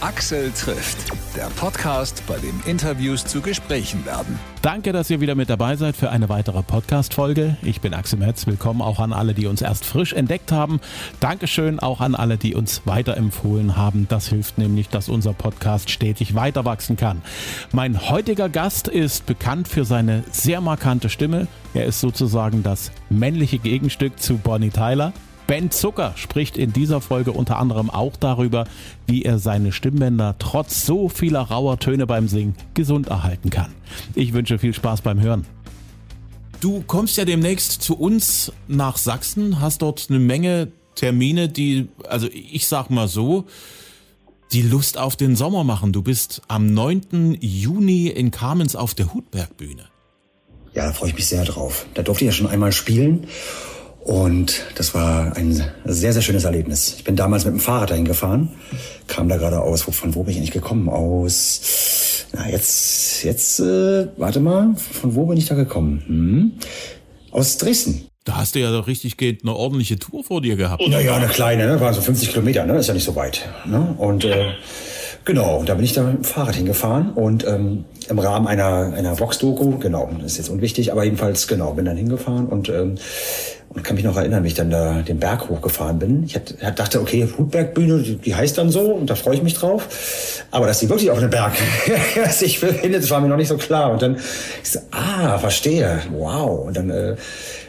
Axel trifft, der Podcast, bei dem Interviews zu Gesprächen werden. Danke, dass ihr wieder mit dabei seid für eine weitere Podcast-Folge. Ich bin Axel Metz. Willkommen auch an alle, die uns erst frisch entdeckt haben. Dankeschön auch an alle, die uns weiterempfohlen haben. Das hilft nämlich, dass unser Podcast stetig weiter wachsen kann. Mein heutiger Gast ist bekannt für seine sehr markante Stimme. Er ist sozusagen das männliche Gegenstück zu Bonnie Tyler. Ben Zucker spricht in dieser Folge unter anderem auch darüber, wie er seine Stimmbänder trotz so vieler rauer Töne beim Singen gesund erhalten kann. Ich wünsche viel Spaß beim Hören. Du kommst ja demnächst zu uns nach Sachsen, hast dort eine Menge Termine, die, also ich sag mal so, die Lust auf den Sommer machen. Du bist am 9. Juni in Kamenz auf der Hutbergbühne. Ja, da freue ich mich sehr drauf. Da durfte ich ja schon einmal spielen und das war ein sehr, sehr schönes Erlebnis. Ich bin damals mit dem Fahrrad dahin gefahren, kam da gerade aus. Von wo bin ich eigentlich gekommen? Aus, na jetzt, jetzt, äh, warte mal, von wo bin ich da gekommen? Hm? Aus Dresden. Da hast du ja doch richtig geht eine ordentliche Tour vor dir gehabt. Naja, eine kleine, ne? war so 50 Kilometer, ne? ist ja nicht so weit. Ne? Und äh, genau, da bin ich da mit dem Fahrrad hingefahren und ähm, im Rahmen einer, einer Vox-Doku, genau, das ist jetzt unwichtig, aber jedenfalls, genau, bin dann hingefahren und ähm, und kann mich noch erinnern, wie ich dann da den Berg hochgefahren bin. Ich dachte, okay, Hutbergbühne, die, die heißt dann so und da freue ich mich drauf. Aber dass die wirklich auf einem Berg sich befindet, das war mir noch nicht so klar. Und dann ich so, ah, verstehe, wow. Und dann äh,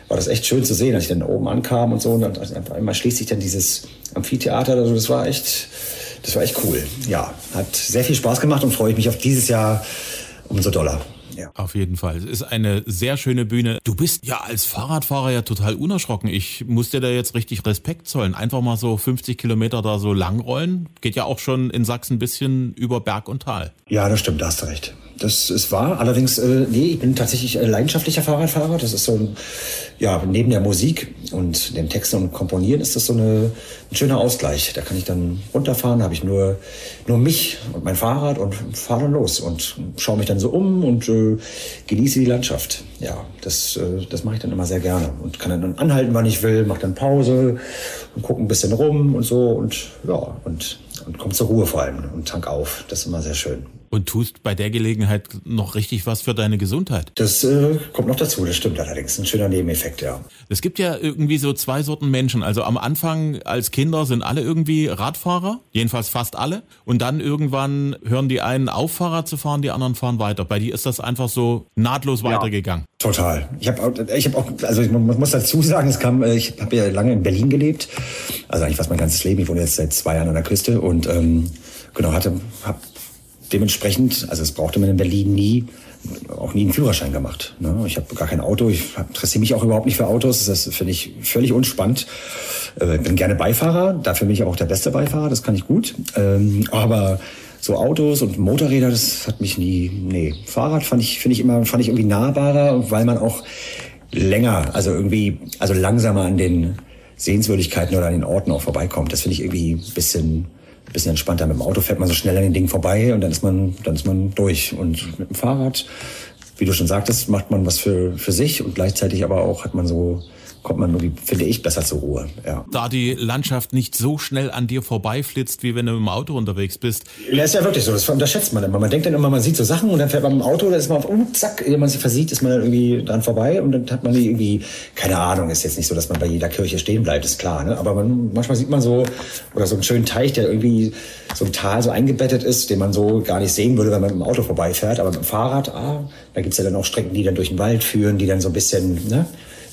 war das echt schön zu sehen, als ich dann oben ankam und so. Und dann also einmal schließt sich dann dieses Amphitheater. Also das war echt, das war echt cool. Ja, hat sehr viel Spaß gemacht und freue ich mich auf dieses Jahr umso doller. Ja. Auf jeden Fall. Es ist eine sehr schöne Bühne. Du bist ja als Fahrradfahrer ja total unerschrocken. Ich muss dir da jetzt richtig Respekt zollen. Einfach mal so 50 Kilometer da so lang rollen. Geht ja auch schon in Sachsen ein bisschen über Berg und Tal. Ja, das stimmt, da hast du recht. Das ist wahr. Allerdings, äh, nee, ich bin tatsächlich leidenschaftlicher Fahrradfahrer. Das ist so ein, ja, neben der Musik und dem Texten und Komponieren ist das so eine, ein schöner Ausgleich. Da kann ich dann runterfahren, habe ich nur, nur mich und mein Fahrrad und fahre dann los und schaue mich dann so um und äh, genieße die Landschaft. Ja, das, äh, das mache ich dann immer sehr gerne und kann dann anhalten, wann ich will, mache dann Pause und gucke ein bisschen rum und so und ja, und, und komme zur Ruhe vor allem und tank auf. Das ist immer sehr schön. Und tust bei der Gelegenheit noch richtig was für deine Gesundheit. Das äh, kommt noch dazu, das stimmt allerdings. Ein schöner Nebeneffekt, ja. Es gibt ja irgendwie so zwei Sorten Menschen. Also am Anfang als Kinder sind alle irgendwie Radfahrer, jedenfalls fast alle. Und dann irgendwann hören die einen auf, Fahrrad zu fahren, die anderen fahren weiter. Bei dir ist das einfach so nahtlos ja, weitergegangen. Total. Ich habe auch, ich hab auch, also man muss dazu sagen, es kam, äh, ich habe ja lange in Berlin gelebt, also eigentlich fast mein ganzes Leben. Ich wohne jetzt seit zwei Jahren an der Küste und ähm, genau hatte, habe dementsprechend, also es brauchte man in Berlin nie, auch nie einen Führerschein gemacht. Ne? Ich habe gar kein Auto, ich interessiere mich auch überhaupt nicht für Autos, das finde ich völlig unspannend. Äh, bin gerne Beifahrer, dafür bin ich auch der beste Beifahrer, das kann ich gut. Ähm, aber so Autos und Motorräder, das hat mich nie, nee. Fahrrad fand ich, finde ich immer, fand ich irgendwie nahbarer, weil man auch länger, also irgendwie, also langsamer an den Sehenswürdigkeiten oder an den Orten auch vorbeikommt. Das finde ich irgendwie ein bisschen, bisschen entspannter. Mit dem Auto fährt man so schnell an den Dingen vorbei und dann ist man, dann ist man durch. Und mit dem Fahrrad, wie du schon sagtest, macht man was für, für sich und gleichzeitig aber auch hat man so kommt man irgendwie, finde ich, besser zur Ruhe. Ja. Da die Landschaft nicht so schnell an dir vorbeiflitzt, wie wenn du im Auto unterwegs bist. Ja, ist ja wirklich so. Das unterschätzt man immer. Man denkt dann immer, man sieht so Sachen und dann fährt man im Auto, da ist man auf, oh, zack, wenn man sie versieht, ist man dann irgendwie dran vorbei und dann hat man irgendwie, keine Ahnung, ist jetzt nicht so, dass man bei jeder Kirche stehen bleibt, ist klar, ne? Aber man, manchmal sieht man so, oder so einen schönen Teich, der irgendwie so ein Tal so eingebettet ist, den man so gar nicht sehen würde, wenn man mit dem Auto vorbeifährt. Aber mit dem Fahrrad, ah, da gibt's ja dann auch Strecken, die dann durch den Wald führen, die dann so ein bisschen, ne?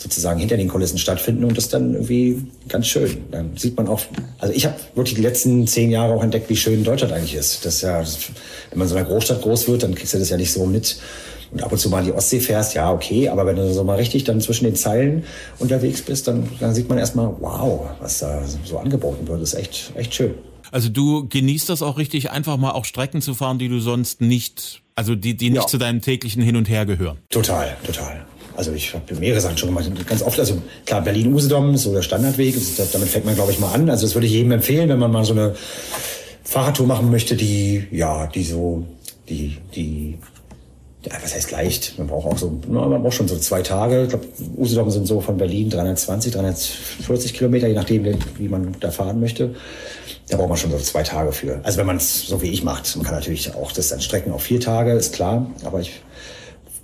Sozusagen hinter den Kulissen stattfinden und das dann irgendwie ganz schön. Dann sieht man auch, also ich habe wirklich die letzten zehn Jahre auch entdeckt, wie schön Deutschland eigentlich ist. Das ist ja, wenn man so in einer Großstadt groß wird, dann kriegst du das ja nicht so mit. Und ab und zu mal in die Ostsee fährst, ja, okay, aber wenn du so mal richtig dann zwischen den Zeilen unterwegs bist, dann, dann sieht man erstmal, wow, was da so angeboten wird. Das ist echt, echt schön. Also du genießt das auch richtig, einfach mal auch Strecken zu fahren, die du sonst nicht, also die, die nicht ja. zu deinem täglichen Hin und Her gehören. Total, total. Also ich habe mehrere Sachen schon gemacht. Ganz oft, also klar, Berlin-Usedom ist so der Standardweg. damit fängt man, glaube ich, mal an. Also das würde ich jedem empfehlen, wenn man mal so eine Fahrradtour machen möchte, die, ja, die so, die, die, ja, was heißt leicht? Man braucht auch so, man braucht schon so zwei Tage. Ich glaube, Usedom sind so von Berlin 320, 340 Kilometer, je nachdem, wie man da fahren möchte. Da braucht man schon so zwei Tage für. Also wenn man es so wie ich macht, man kann natürlich auch das dann strecken auf vier Tage, ist klar. Aber ich,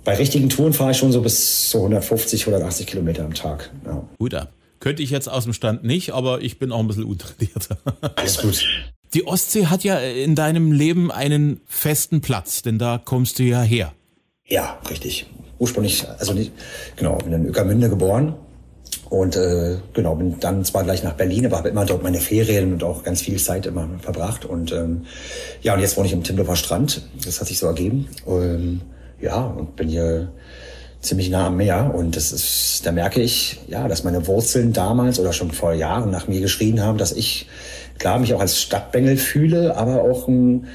bei richtigen Touren fahre ich schon so bis so 150, 180 Kilometer am Tag. Ja. Gut ab. Könnte ich jetzt aus dem Stand nicht, aber ich bin auch ein bisschen untrainiert. Alles gut. Die Ostsee hat ja in deinem Leben einen festen Platz, denn da kommst du ja her. Ja, richtig. Ursprünglich, also nicht, genau, bin in Ueckermünde geboren und äh, genau, bin dann zwar gleich nach Berlin, aber habe immer dort meine Ferien und auch ganz viel Zeit immer verbracht. Und ähm, ja, und jetzt wohne ich im Timmendorfer Strand. Das hat sich so ergeben. Ähm, ja, und bin hier ziemlich nah am Meer. Und das ist, da merke ich, ja, dass meine Wurzeln damals oder schon vor Jahren nach mir geschrien haben, dass ich klar mich auch als Stadtbengel fühle, aber auch ein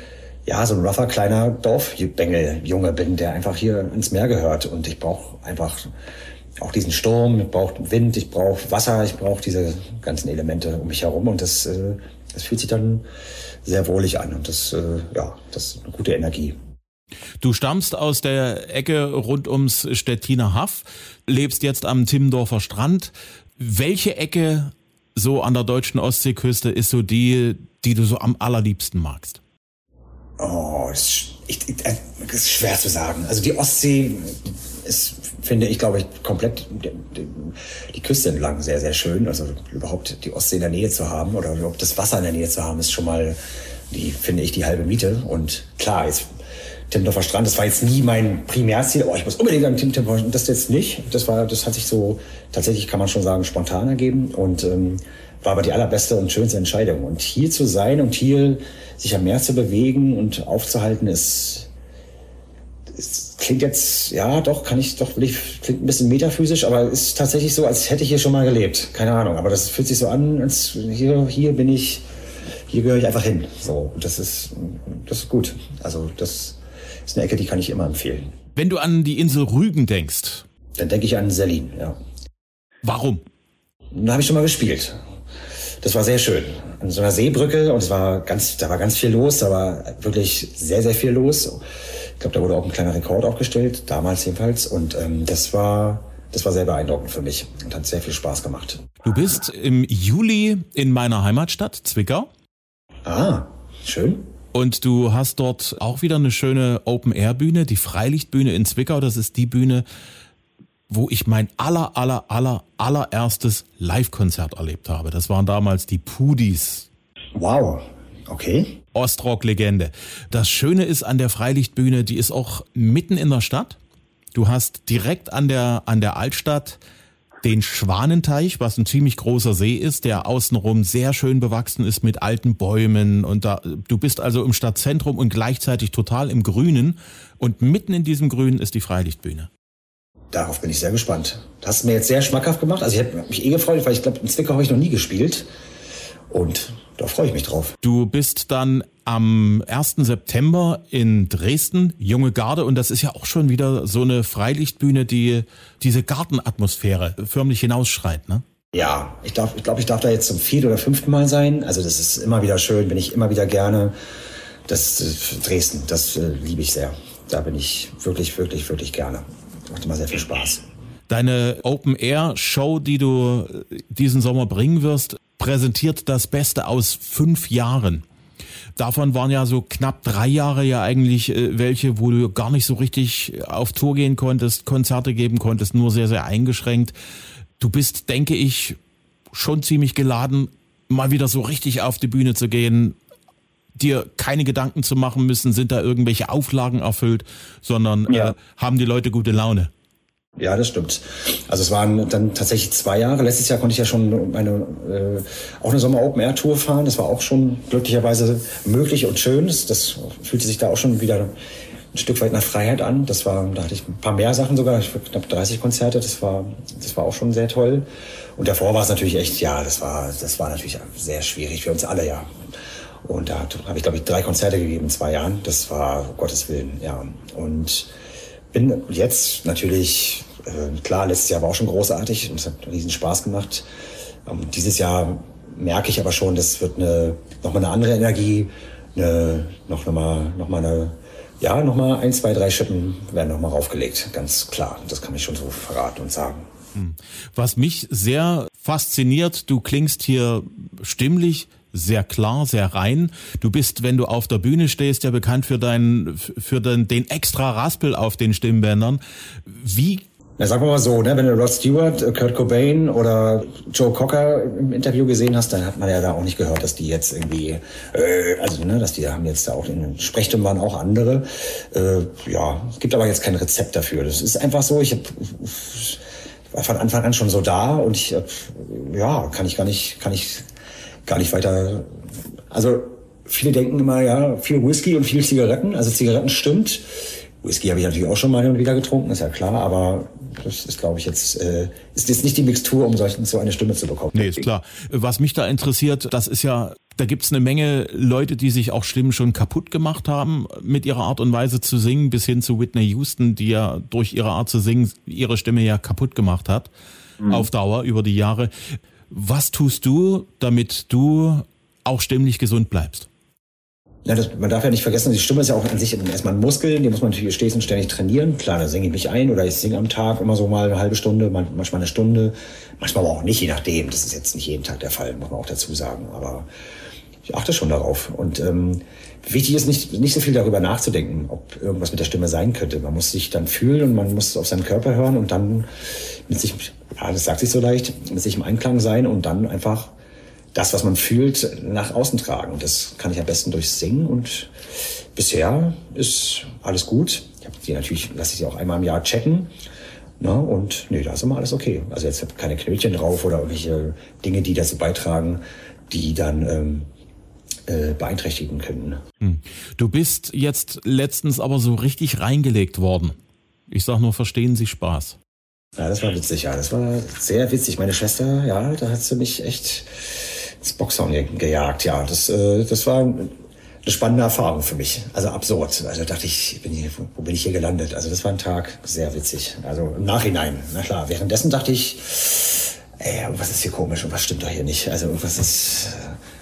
ja, so ein rougher kleiner Dorfbengel Junge bin, der einfach hier ins Meer gehört. Und ich brauche einfach auch diesen Sturm, ich brauche Wind, ich brauche Wasser, ich brauche diese ganzen Elemente um mich herum und das, äh, das fühlt sich dann sehr wohlig an und das, äh, ja, das ist eine gute Energie. Du stammst aus der Ecke rund ums Stettiner Haff, lebst jetzt am Timmendorfer Strand. Welche Ecke so an der deutschen Ostseeküste ist so die, die du so am allerliebsten magst? Oh, das, ich, das ist schwer zu sagen. Also die Ostsee ist, finde ich, glaube ich, komplett die, die, Küste entlang sehr, sehr schön. Also überhaupt die Ostsee in der Nähe zu haben oder überhaupt das Wasser in der Nähe zu haben, ist schon mal, die finde ich, die halbe Miete. Und klar, jetzt Timmendorfer Strand, das war jetzt nie mein Primärziel. Oh, ich muss unbedingt an Timmendorfer Strand. Das jetzt nicht. Das war, das hat sich so tatsächlich, kann man schon sagen, spontan ergeben und ähm, war aber die allerbeste und schönste Entscheidung. Und hier zu sein und hier sich am Meer zu bewegen und aufzuhalten, ist es klingt jetzt, ja, doch, kann ich, doch, klingt ein bisschen metaphysisch, aber es ist tatsächlich so, als hätte ich hier schon mal gelebt. Keine Ahnung, aber das fühlt sich so an, als hier, hier bin ich, hier gehöre ich einfach hin. So, und das ist, das ist gut. Also, das ist eine Ecke, die kann ich immer empfehlen. Wenn du an die Insel Rügen denkst, dann denke ich an Selin, ja. Warum? Da habe ich schon mal gespielt. Das war sehr schön. An so einer Seebrücke und es war ganz, da war ganz viel los, da war wirklich sehr, sehr viel los. Ich glaube, da wurde auch ein kleiner Rekord aufgestellt, damals jedenfalls. Und ähm, das war das war sehr beeindruckend für mich und hat sehr viel Spaß gemacht. Du bist im Juli in meiner Heimatstadt Zwickau. Ah, schön. Und du hast dort auch wieder eine schöne Open-Air-Bühne, die Freilichtbühne in Zwickau. Das ist die Bühne, wo ich mein aller, aller, aller, allererstes Live-Konzert erlebt habe. Das waren damals die Pudis. Wow, okay. Ostrock-Legende. Das Schöne ist an der Freilichtbühne, die ist auch mitten in der Stadt. Du hast direkt an der, an der Altstadt den Schwanenteich, was ein ziemlich großer See ist, der außenrum sehr schön bewachsen ist mit alten Bäumen und da, du bist also im Stadtzentrum und gleichzeitig total im Grünen und mitten in diesem Grünen ist die Freilichtbühne. Darauf bin ich sehr gespannt. Das hast mir jetzt sehr schmackhaft gemacht. Also ich habe mich eh gefreut, weil ich glaube, in Zwickau habe ich noch nie gespielt. Und da freue ich mich drauf. Du bist dann am 1. September in Dresden, Junge Garde, und das ist ja auch schon wieder so eine Freilichtbühne, die diese Gartenatmosphäre förmlich hinausschreit, ne? Ja, ich glaube, ich, glaub, ich darf da jetzt zum vierten oder fünften Mal sein. Also das ist immer wieder schön, bin ich immer wieder gerne. Das äh, Dresden, das äh, liebe ich sehr. Da bin ich wirklich, wirklich, wirklich gerne. Macht immer sehr viel Spaß. Deine Open-Air-Show, die du äh, diesen Sommer bringen wirst, präsentiert das Beste aus fünf Jahren. Davon waren ja so knapp drei Jahre ja eigentlich äh, welche, wo du gar nicht so richtig auf Tour gehen konntest, Konzerte geben konntest, nur sehr, sehr eingeschränkt. Du bist, denke ich, schon ziemlich geladen, mal wieder so richtig auf die Bühne zu gehen, dir keine Gedanken zu machen müssen, sind da irgendwelche Auflagen erfüllt, sondern ja. äh, haben die Leute gute Laune. Ja, das stimmt. Also es waren dann tatsächlich zwei Jahre. Letztes Jahr konnte ich ja schon eine, äh, auch eine Sommer-Open-Air-Tour fahren. Das war auch schon glücklicherweise möglich und schön. Das, das fühlte sich da auch schon wieder ein Stück weit nach Freiheit an. Das war, da hatte ich ein paar mehr Sachen sogar, ich knapp 30 Konzerte. Das war, das war auch schon sehr toll. Und davor war es natürlich echt, ja, das war, das war natürlich sehr schwierig für uns alle, ja. Und da habe ich, glaube ich, drei Konzerte gegeben in zwei Jahren. Das war, um Gottes Willen, ja. Und bin jetzt natürlich, äh, klar, letztes Jahr war auch schon großartig und es hat riesen Spaß gemacht. Ähm, dieses Jahr merke ich aber schon, das wird eine, nochmal eine andere Energie, eine, noch, noch, mal, noch mal eine ja, nochmal ein, zwei, drei Schippen werden nochmal raufgelegt, ganz klar. Das kann ich schon so verraten und sagen. Hm. Was mich sehr fasziniert, du klingst hier stimmlich sehr klar, sehr rein. Du bist, wenn du auf der Bühne stehst, ja bekannt für deinen, für den, den extra Raspel auf den Stimmbändern. Wie na, sagen wir mal so, ne, wenn du Rod Stewart, Kurt Cobain oder Joe Cocker im Interview gesehen hast, dann hat man ja da auch nicht gehört, dass die jetzt irgendwie, äh, also ne, dass die haben jetzt da auch in den Sprechstimmen waren auch andere. Äh, ja, es gibt aber jetzt kein Rezept dafür. Das ist einfach so. Ich hab, war von Anfang an schon so da und ich, ja, kann ich gar nicht, kann ich gar nicht weiter. Also viele denken immer, ja, viel Whisky und viel Zigaretten. Also Zigaretten stimmt. Whisky habe ich natürlich auch schon mal wieder getrunken, ist ja klar, aber das ist, glaube ich, jetzt, äh, ist jetzt nicht die Mixtur, um solchen, so eine Stimme zu bekommen. Nee, ist klar. Was mich da interessiert, das ist ja, da gibt's eine Menge Leute, die sich auch Stimmen schon kaputt gemacht haben mit ihrer Art und Weise zu singen, bis hin zu Whitney Houston, die ja durch ihre Art zu singen ihre Stimme ja kaputt gemacht hat, mhm. auf Dauer, über die Jahre. Was tust du, damit du auch stimmlich gesund bleibst? Ja, das, man darf ja nicht vergessen, die Stimme ist ja auch an sich erstmal ein Muskel, den muss man natürlich stets und ständig trainieren. Klar, da singe ich mich ein oder ich singe am Tag immer so mal eine halbe Stunde, manchmal eine Stunde, manchmal aber auch nicht, je nachdem. Das ist jetzt nicht jeden Tag der Fall, muss man auch dazu sagen. Aber ich achte schon darauf. Und ähm, wichtig ist nicht, nicht so viel darüber nachzudenken, ob irgendwas mit der Stimme sein könnte. Man muss sich dann fühlen und man muss auf seinen Körper hören und dann mit sich, ja, das sagt sich so leicht, mit sich im Einklang sein und dann einfach das, was man fühlt, nach außen tragen. Das kann ich am besten durch Singen und bisher ist alles gut. Ich habe die natürlich, lasse ich sie auch einmal im Jahr checken. Na, und nee, da ist immer alles okay. Also jetzt habe keine Knötchen drauf oder irgendwelche Dinge, die dazu beitragen, die dann ähm, äh, beeinträchtigen können. Hm. Du bist jetzt letztens aber so richtig reingelegt worden. Ich sag nur, verstehen Sie Spaß. Ja, das war witzig, ja. Das war sehr witzig. Meine Schwester, ja, da hat sie mich echt ins Boxhorn gejagt. Ja, das, äh, das war eine spannende Erfahrung für mich. Also absurd. Also dachte ich, bin hier, wo bin ich hier gelandet? Also das war ein Tag sehr witzig. Also im Nachhinein, na klar. Währenddessen dachte ich, ey, was ist hier komisch und was stimmt da hier nicht? Also irgendwas ist,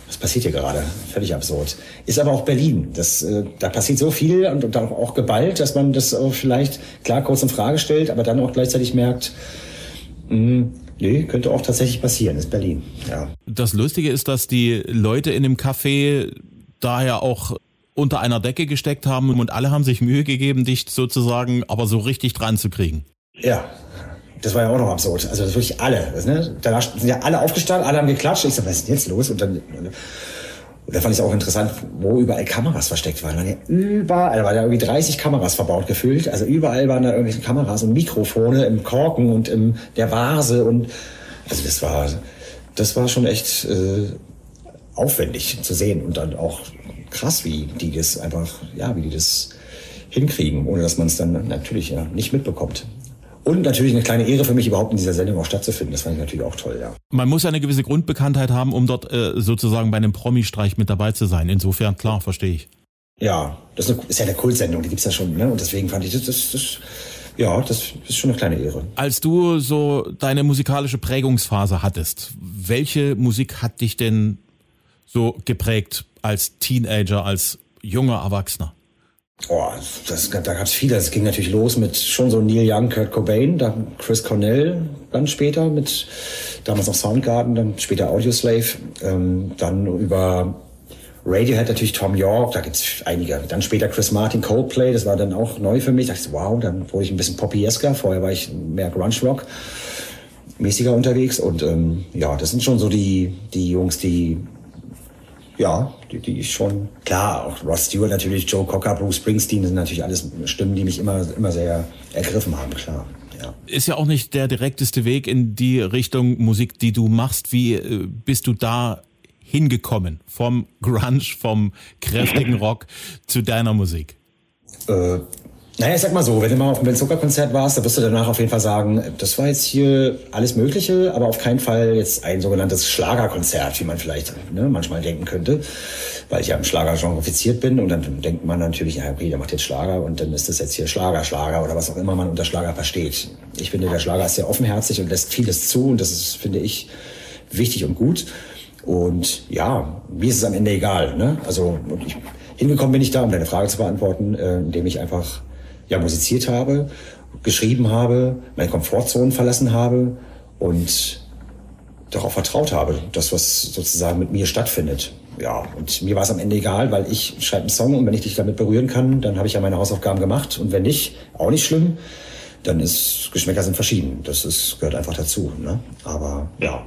was passiert hier gerade? Völlig absurd. Ist aber auch Berlin. Das, äh, da passiert so viel und, und auch geballt, dass man das vielleicht klar kurz in Frage stellt, aber dann auch gleichzeitig merkt, mh, hm, Nee, könnte auch tatsächlich passieren, ist Berlin. Ja. Das Lustige ist, dass die Leute in dem Café daher auch unter einer Decke gesteckt haben und alle haben sich Mühe gegeben, dich sozusagen aber so richtig dran zu kriegen. Ja, das war ja auch noch absurd. Also das wirklich alle. Das, ne? Danach sind ja alle aufgestanden, alle haben geklatscht. Ich so, was ist denn jetzt los? Und dann und da fand ich es auch interessant, wo überall Kameras versteckt waren. Waren ja überall, da waren ja irgendwie 30 Kameras verbaut gefühlt. Also überall waren da irgendwelche Kameras und Mikrofone im Korken und in der Vase und also das war, das war schon echt äh, aufwendig zu sehen und dann auch krass, wie die das einfach, ja, wie die das hinkriegen, ohne dass man es dann natürlich ja nicht mitbekommt. Und natürlich eine kleine Ehre für mich, überhaupt in dieser Sendung auch stattzufinden. Das fand ich natürlich auch toll, ja. Man muss eine gewisse Grundbekanntheit haben, um dort äh, sozusagen bei einem Promi-Streich mit dabei zu sein. Insofern, klar, verstehe ich. Ja, das ist, eine, ist ja eine Kultsendung, die gibt's ja schon, ne? Und deswegen fand ich das, das, das ja, das ist schon eine kleine Ehre. Als du so deine musikalische Prägungsphase hattest, welche Musik hat dich denn so geprägt als Teenager, als junger Erwachsener? Oh, das, da gab es viele. Es ging natürlich los mit schon so Neil Young, Kurt Cobain, dann Chris Cornell, dann später mit damals noch Soundgarden, dann später Audioslave, ähm, dann über Radiohead natürlich Tom York, da gibt's einige. Dann später Chris Martin, Coldplay, das war dann auch neu für mich. Da dachte ich, wow, dann wurde ich ein bisschen poppiesker. Vorher war ich mehr Grunge Rock mäßiger unterwegs und ähm, ja, das sind schon so die die Jungs, die ja, die, die ich schon, klar, auch Ross Stewart natürlich, Joe Cocker, Bruce Springsteen, das sind natürlich alles Stimmen, die mich immer, immer sehr ergriffen haben, klar. Ja. Ist ja auch nicht der direkteste Weg in die Richtung Musik, die du machst. Wie äh, bist du da hingekommen? Vom Grunge, vom kräftigen Rock zu deiner Musik? Äh, naja, ich sag mal so, wenn du mal auf einem Ben warst, da wirst du danach auf jeden Fall sagen, das war jetzt hier alles Mögliche, aber auf keinen Fall jetzt ein sogenanntes Schlagerkonzert, wie man vielleicht ne, manchmal denken könnte, weil ich ja im Schlagergenre offiziert bin und dann denkt man natürlich, ja, okay, der macht jetzt Schlager und dann ist das jetzt hier Schlager, Schlager oder was auch immer man unter Schlager versteht. Ich finde, der Schlager ist sehr offenherzig und lässt vieles zu und das ist, finde ich, wichtig und gut. Und ja, mir ist es am Ende egal. Ne? Also ich, hingekommen bin ich da, um deine Frage zu beantworten, äh, indem ich einfach ja, musiziert habe, geschrieben habe, meine Komfortzonen verlassen habe und darauf vertraut habe, dass was sozusagen mit mir stattfindet. Ja, und mir war es am Ende egal, weil ich schreibe einen Song und wenn ich dich damit berühren kann, dann habe ich ja meine Hausaufgaben gemacht und wenn nicht, auch nicht schlimm, dann ist Geschmäcker sind verschieden. Das ist, gehört einfach dazu. Ne? Aber ja,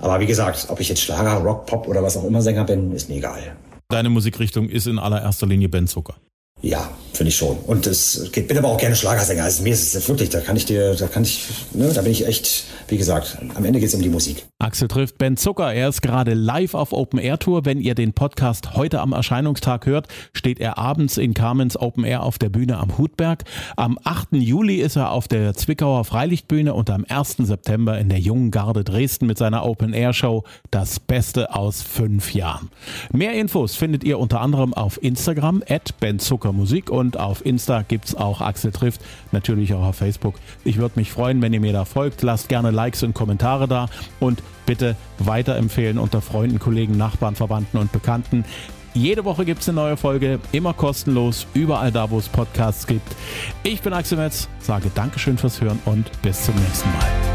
aber wie gesagt, ob ich jetzt Schlager, Rock, Pop oder was auch immer Sänger bin, ist mir egal. Deine Musikrichtung ist in allererster Linie Ben Zucker. Ja, finde ich schon. Und es geht, bin aber auch gerne Schlagersänger. Also mir ist es wirklich, da kann ich dir, da kann ich, ne, da bin ich echt, wie gesagt, am Ende geht es um die Musik. Axel trifft Ben Zucker. Er ist gerade live auf Open Air Tour. Wenn ihr den Podcast heute am Erscheinungstag hört, steht er abends in Carmens Open Air auf der Bühne am Hutberg. Am 8. Juli ist er auf der Zwickauer Freilichtbühne und am 1. September in der Jungen Garde Dresden mit seiner Open Air Show Das Beste aus fünf Jahren. Mehr Infos findet ihr unter anderem auf Instagram at Ben Zucker Musik und auf Insta gibt es auch Axel trifft, natürlich auch auf Facebook. Ich würde mich freuen, wenn ihr mir da folgt. Lasst gerne Likes und Kommentare da und bitte weiterempfehlen unter Freunden, Kollegen, Nachbarn, Verwandten und Bekannten. Jede Woche gibt es eine neue Folge, immer kostenlos, überall da, wo es Podcasts gibt. Ich bin Axel Metz, sage Dankeschön fürs Hören und bis zum nächsten Mal.